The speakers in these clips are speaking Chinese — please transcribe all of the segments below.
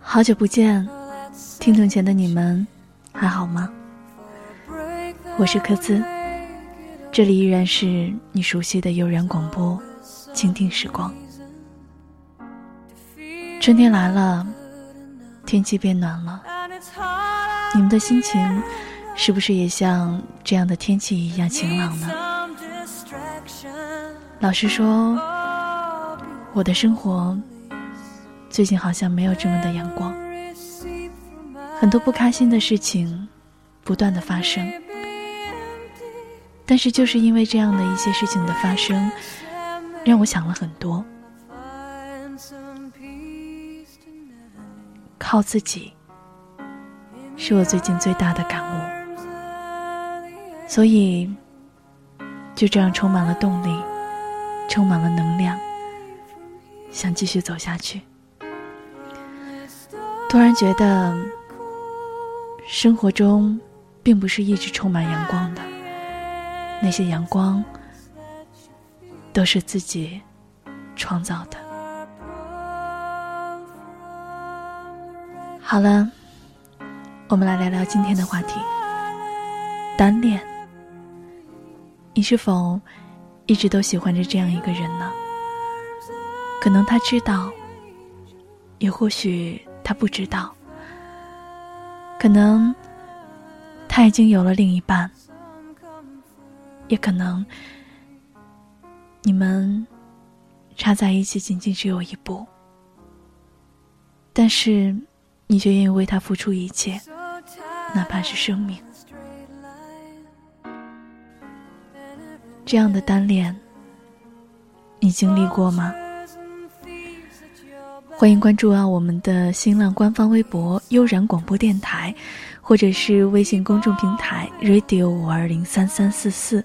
好久不见，听筒前的你们还好吗？我是柯兹，这里依然是你熟悉的悠然广播，倾听时光。春天来了，天气变暖了，你们的心情是不是也像这样的天气一样晴朗呢？老实说，我的生活。最近好像没有这么的阳光，很多不开心的事情不断的发生，但是就是因为这样的一些事情的发生，让我想了很多。靠自己，是我最近最大的感悟，所以就这样充满了动力，充满了能量，想继续走下去。突然觉得，生活中并不是一直充满阳光的，那些阳光都是自己创造的。好了，我们来聊聊今天的话题——单恋。你是否一直都喜欢着这样一个人呢？可能他知道，也或许……他不知道，可能他已经有了另一半，也可能你们差在一起仅仅只有一步，但是你却愿意为他付出一切，哪怕是生命。这样的单恋，你经历过吗？欢迎关注啊我们的新浪官方微博“悠然广播电台”，或者是微信公众平台 “radio 五二零三三四四”，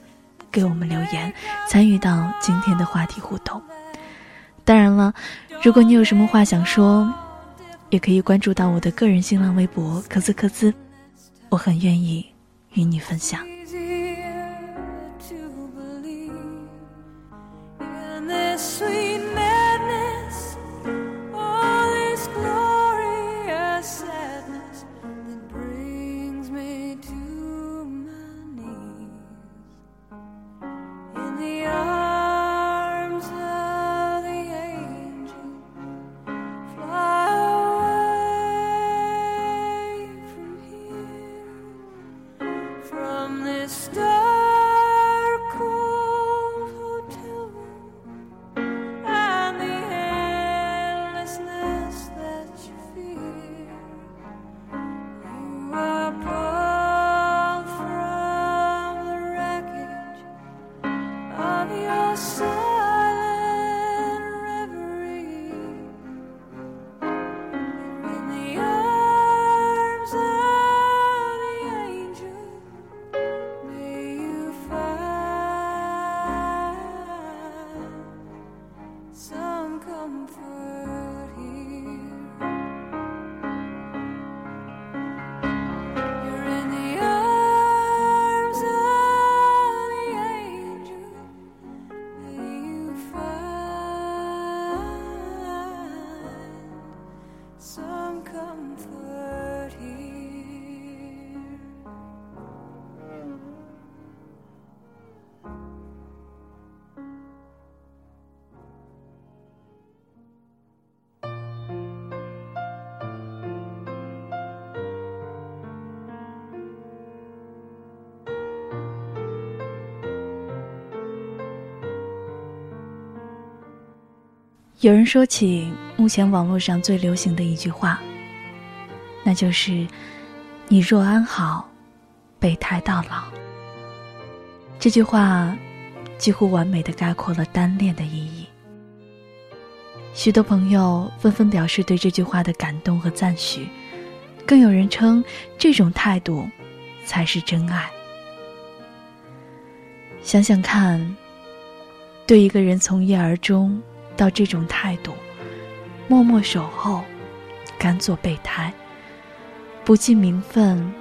给我们留言，参与到今天的话题互动。当然了，如果你有什么话想说，也可以关注到我的个人新浪微博“科兹科兹”，我很愿意与你分享。some comfort. 有人说起目前网络上最流行的一句话，那就是“你若安好，备胎到老”。这句话几乎完美的概括了单恋的意义。许多朋友纷纷表示对这句话的感动和赞许，更有人称这种态度才是真爱。想想看，对一个人从一而终。到这种态度，默默守候，甘做备胎，不计名分，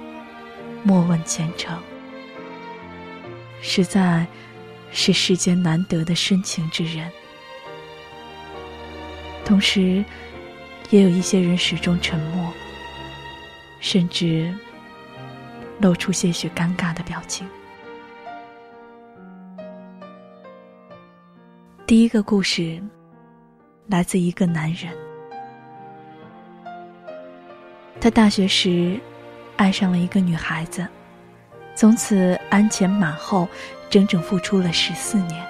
莫问前程，实在是世间难得的深情之人。同时，也有一些人始终沉默，甚至露出些许尴尬的表情。第一个故事来自一个男人，他大学时爱上了一个女孩子，从此鞍前马后，整整付出了十四年。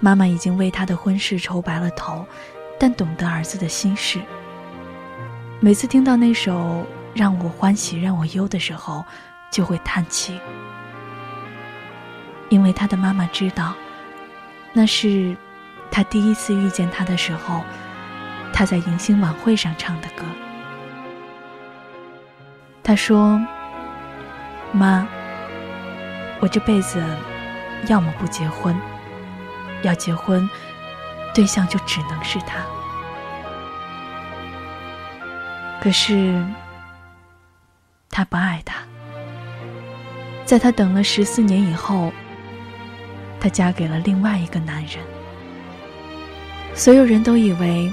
妈妈已经为他的婚事愁白了头，但懂得儿子的心事。每次听到那首“让我欢喜让我忧”的时候，就会叹气，因为他的妈妈知道。那是他第一次遇见他的时候，他在迎新晚会上唱的歌。他说：“妈，我这辈子要么不结婚，要结婚，对象就只能是他。可是他不爱他，在他等了十四年以后。”她嫁给了另外一个男人，所有人都以为，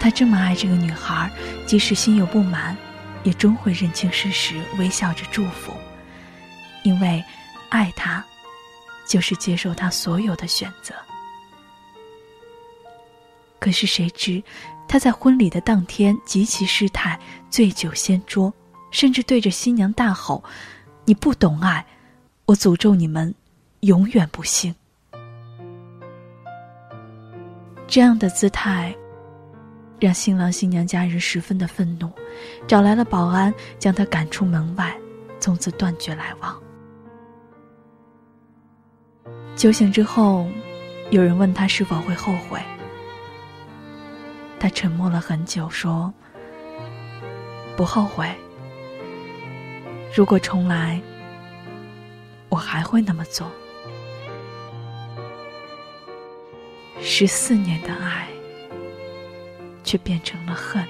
他这么爱这个女孩，即使心有不满，也终会认清事实，微笑着祝福，因为爱她，就是接受她所有的选择。可是谁知，他在婚礼的当天极其失态，醉酒掀桌，甚至对着新娘大吼：“你不懂爱，我诅咒你们！”永远不幸。这样的姿态，让新郎新娘家人十分的愤怒，找来了保安，将他赶出门外，从此断绝来往。酒醒之后，有人问他是否会后悔，他沉默了很久，说：“不后悔。如果重来，我还会那么做。”十四年的爱，却变成了恨。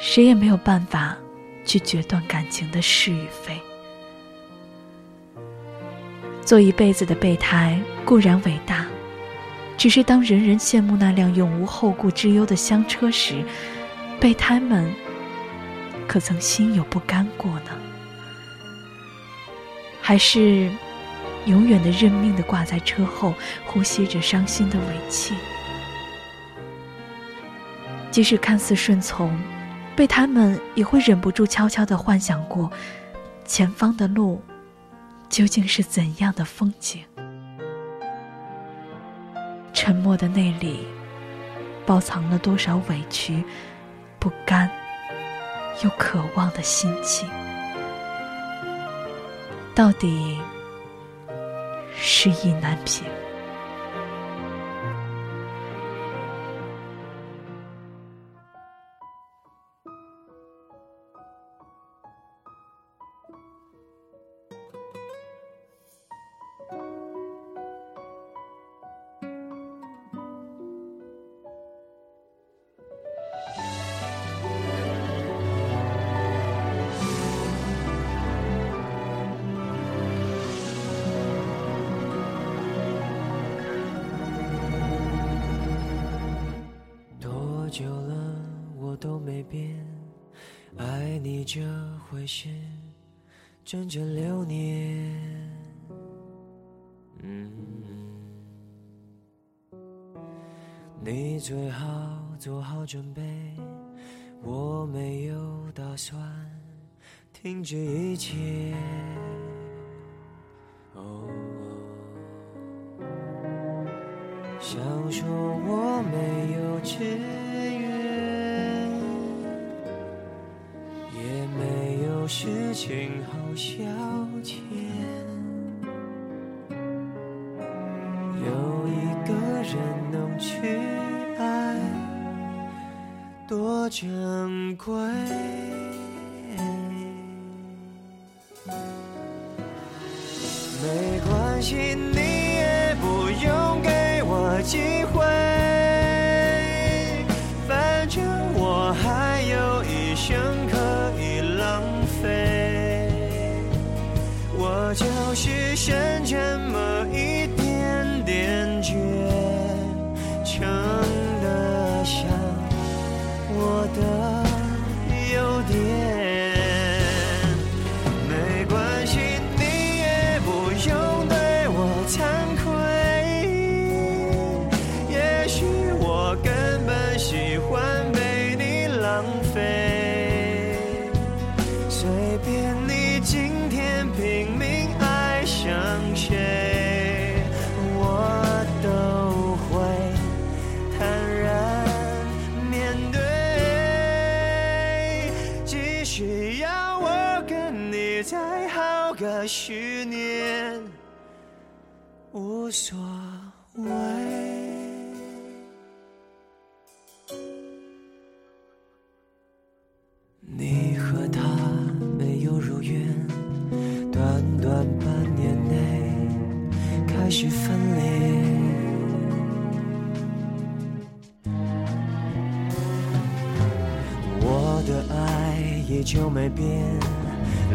谁也没有办法去决断感情的是与非。做一辈子的备胎固然伟大，只是当人人羡慕那辆永无后顾之忧的香车时，备胎们可曾心有不甘过呢？还是？永远的认命的挂在车后，呼吸着伤心的尾气。即使看似顺从，被他们也会忍不住悄悄的幻想过，前方的路究竟是怎样的风景？沉默的内里，包藏了多少委屈、不甘又渴望的心情？到底？是意难平。这回事，整整六年。嗯，你最好做好准备，我没有打算停止一切。哦，想说我没有事情好消遣，有一个人能去爱，多珍贵。没关系，你去年，无所谓。你和他没有如愿，短短半年内开始分裂。的爱也就没变，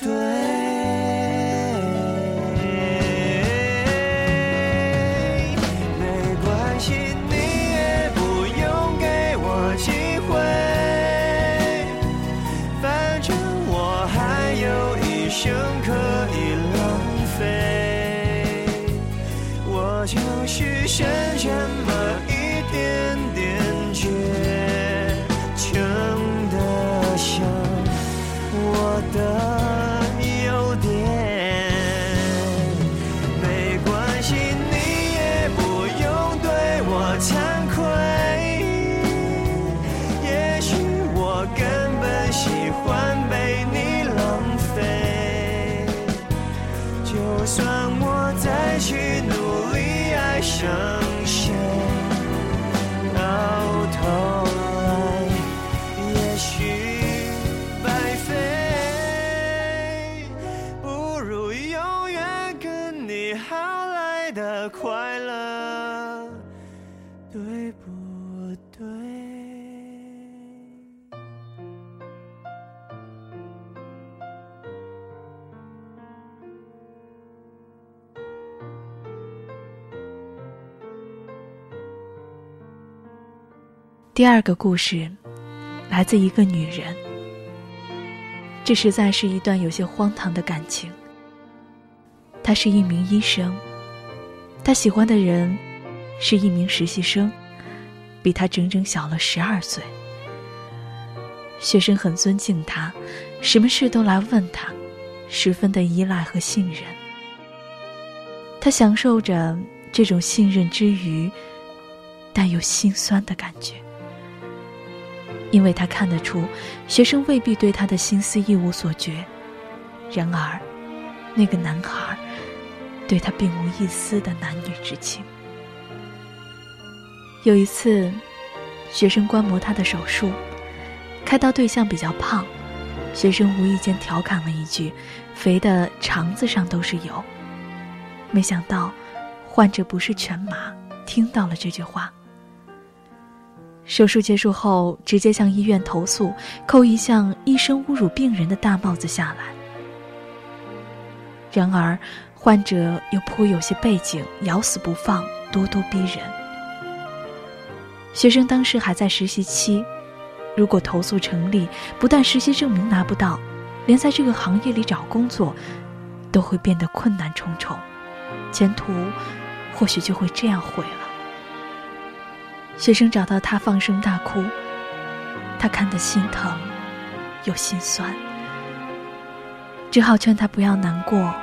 对。第二个故事，来自一个女人。这实在是一段有些荒唐的感情。她是一名医生，她喜欢的人是一名实习生，比她整整小了十二岁。学生很尊敬她，什么事都来问她，十分的依赖和信任。她享受着这种信任之余，但又心酸的感觉。因为他看得出，学生未必对他的心思一无所觉，然而，那个男孩对他并无一丝的男女之情。有一次，学生观摩他的手术，开刀对象比较胖，学生无意间调侃了一句：“肥的肠子上都是油。”没想到，患者不是全麻，听到了这句话。手术结束后，直接向医院投诉，扣一项医生侮辱病人的大帽子下来。然而，患者又颇有些背景，咬死不放，咄咄逼人。学生当时还在实习期，如果投诉成立，不但实习证明拿不到，连在这个行业里找工作，都会变得困难重重，前途或许就会这样毁了。学生找到他，放声大哭。他看得心疼，又心酸，只好劝他不要难过，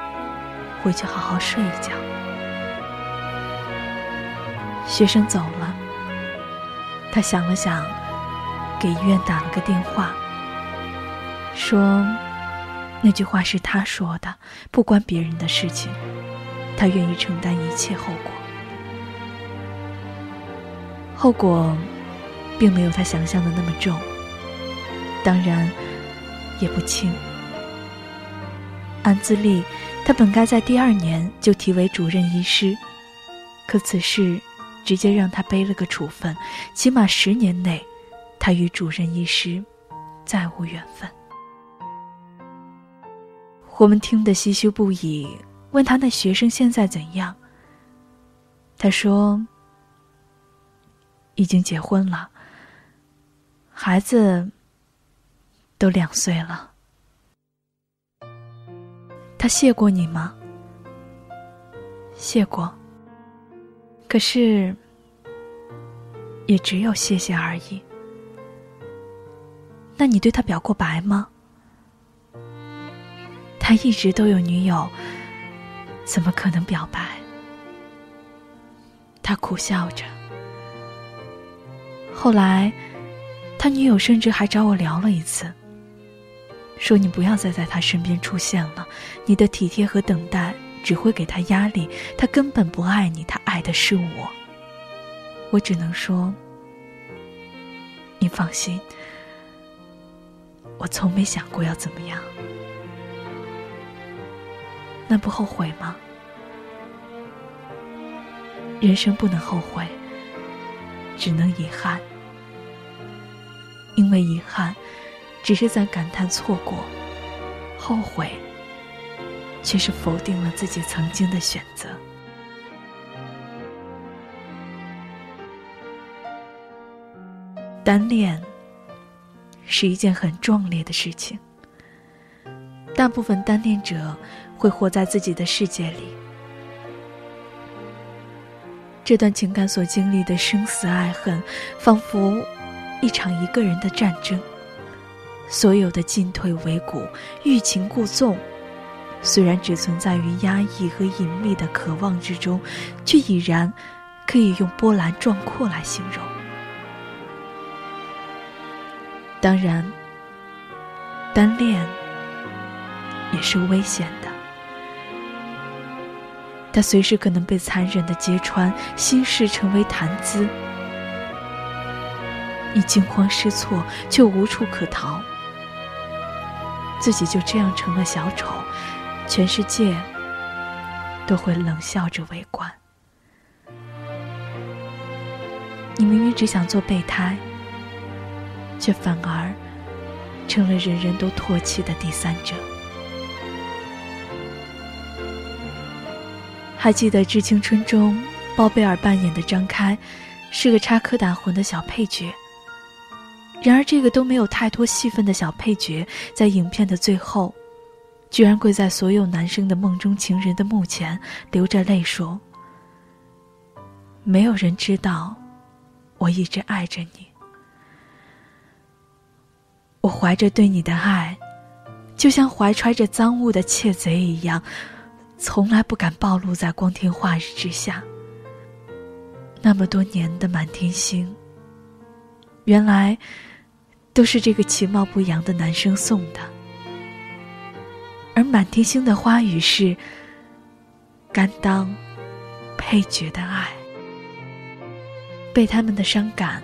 回去好好睡一觉。学生走了，他想了想，给医院打了个电话，说那句话是他说的，不关别人的事情，他愿意承担一切后果。后果，并没有他想象的那么重，当然，也不轻。按资历，他本该在第二年就提为主任医师，可此事直接让他背了个处分，起码十年内，他与主任医师再无缘分。我们听得唏嘘不已，问他那学生现在怎样？他说。已经结婚了，孩子都两岁了。他谢过你吗？谢过。可是，也只有谢谢而已。那你对他表过白吗？他一直都有女友，怎么可能表白？他苦笑着。后来，他女友甚至还找我聊了一次，说你不要再在他身边出现了，你的体贴和等待只会给他压力，他根本不爱你，他爱的是我。我只能说，你放心，我从没想过要怎么样。那不后悔吗？人生不能后悔，只能遗憾。因为遗憾，只是在感叹错过；后悔，却是否定了自己曾经的选择。单恋是一件很壮烈的事情。大部分单恋者会活在自己的世界里，这段情感所经历的生死爱恨，仿佛一场一个人的战争。所有的进退维谷、欲擒故纵，虽然只存在于压抑和隐秘的渴望之中，却已然可以用波澜壮阔来形容。当然，单恋。也是危险的，他随时可能被残忍的揭穿，心事成为谈资。你惊慌失措，却无处可逃，自己就这样成了小丑，全世界都会冷笑着围观。你明明只想做备胎，却反而成了人人都唾弃的第三者。还记得《致青春》中，包贝尔扮演的张开，是个插科打诨的小配角。然而，这个都没有太多戏份的小配角，在影片的最后，居然跪在所有男生的梦中情人的墓前，流着泪说：“没有人知道，我一直爱着你。我怀着对你的爱，就像怀揣着赃物的窃贼一样。”从来不敢暴露在光天化日之下。那么多年的满天星，原来都是这个其貌不扬的男生送的。而满天星的花语是甘当配角的爱。被他们的伤感，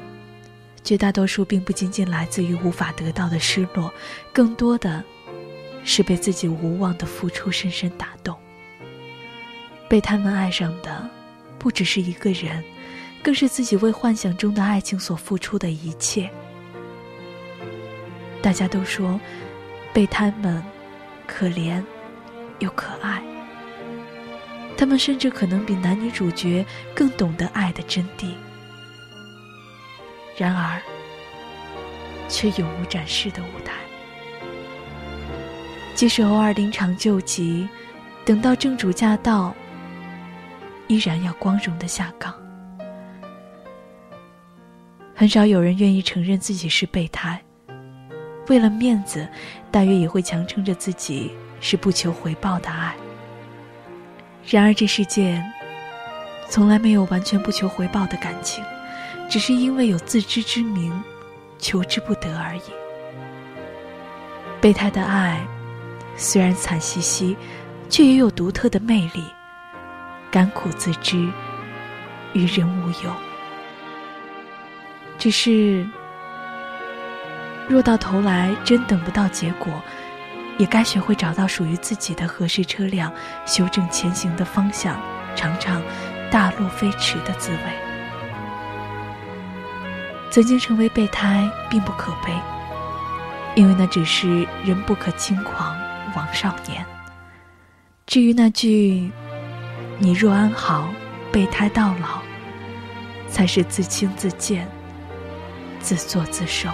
绝大多数并不仅仅来自于无法得到的失落，更多的是被自己无望的付出深深打动。被他们爱上的，不只是一个人，更是自己为幻想中的爱情所付出的一切。大家都说，备胎们可怜又可爱。他们甚至可能比男女主角更懂得爱的真谛，然而，却永无展示的舞台。即使偶尔临场救急，等到正主驾到。依然要光荣的下岗。很少有人愿意承认自己是备胎，为了面子，大约也会强撑着自己是不求回报的爱。然而这世界，从来没有完全不求回报的感情，只是因为有自知之明，求之不得而已。备胎的爱，虽然惨兮兮，却也有独特的魅力。甘苦自知，与人无尤。只是，若到头来真等不到结果，也该学会找到属于自己的合适车辆，修正前行的方向，尝尝大路飞驰的滋味。曾经成为备胎并不可悲，因为那只是人不可轻狂枉少年。至于那句。你若安好，备胎到老，才是自轻自贱，自作自受。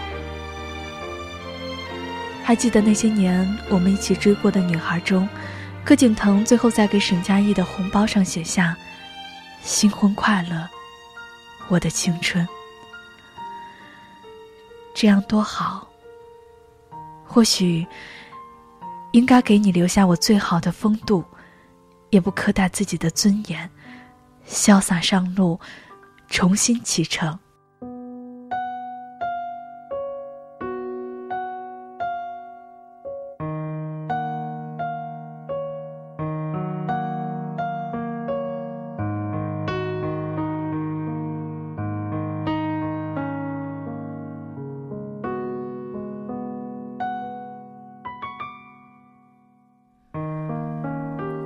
还记得那些年我们一起追过的女孩中，柯景腾最后在给沈佳宜的红包上写下“新婚快乐，我的青春”，这样多好。或许应该给你留下我最好的风度，也不苛待自己的尊严，潇洒上路，重新启程。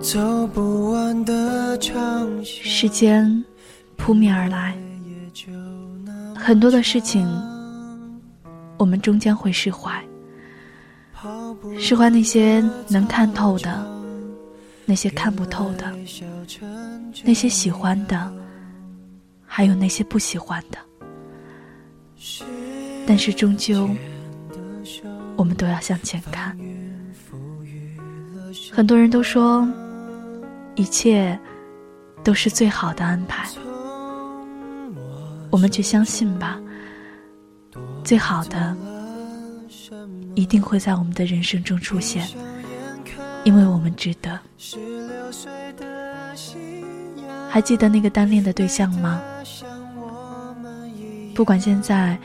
走不完的长时间扑面而来，很多的事情我们终将会释怀，释怀那些能看透的，那些看不透的，那些喜欢的，还有那些不喜欢的。但是终究，我们都要向前看。很多人都说。一切都是最好的安排，我们去相信吧。最好的一定会在我们的人生中出现，因为我们值得。还记得那个单恋的对象吗？不管现在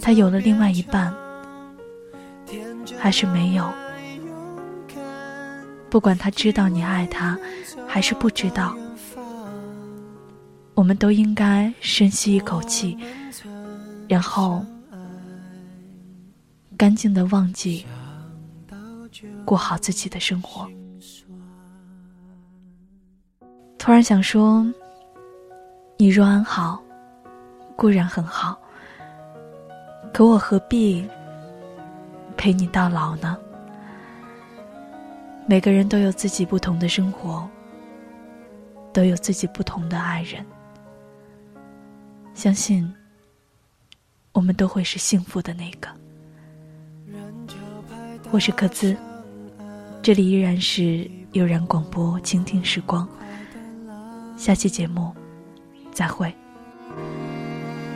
他有了另外一半，还是没有。不管他知道你爱他，还是不知道，我们都应该深吸一口气，然后干净的忘记，过好自己的生活。突然想说，你若安好，固然很好，可我何必陪你到老呢？每个人都有自己不同的生活，都有自己不同的爱人。相信，我们都会是幸福的那个。我是克孜，这里依然是悠然广播，倾听时光。下期节目，再会。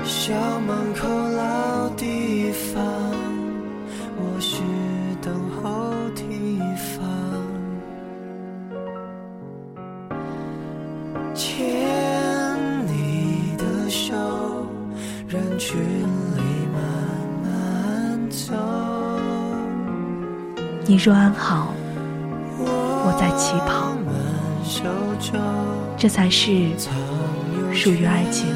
校门口老地方，牵你的手，人群里慢慢走。你若安好，我在起跑，这才是属于爱情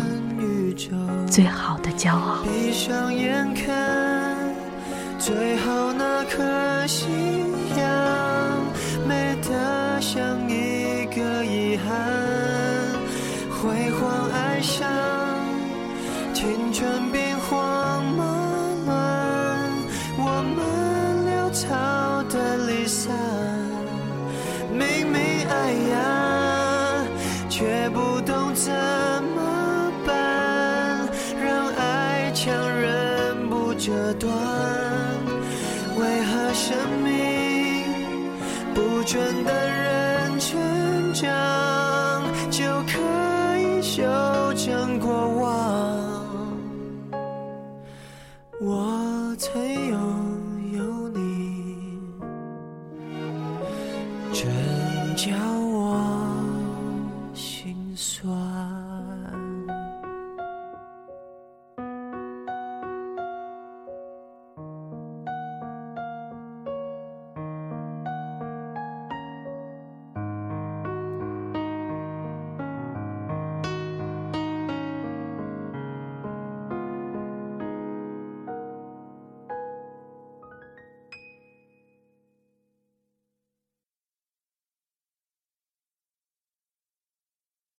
最好的骄傲。闭上眼看，最后那颗夕阳，美得像不准等人成长，就可以修正过往？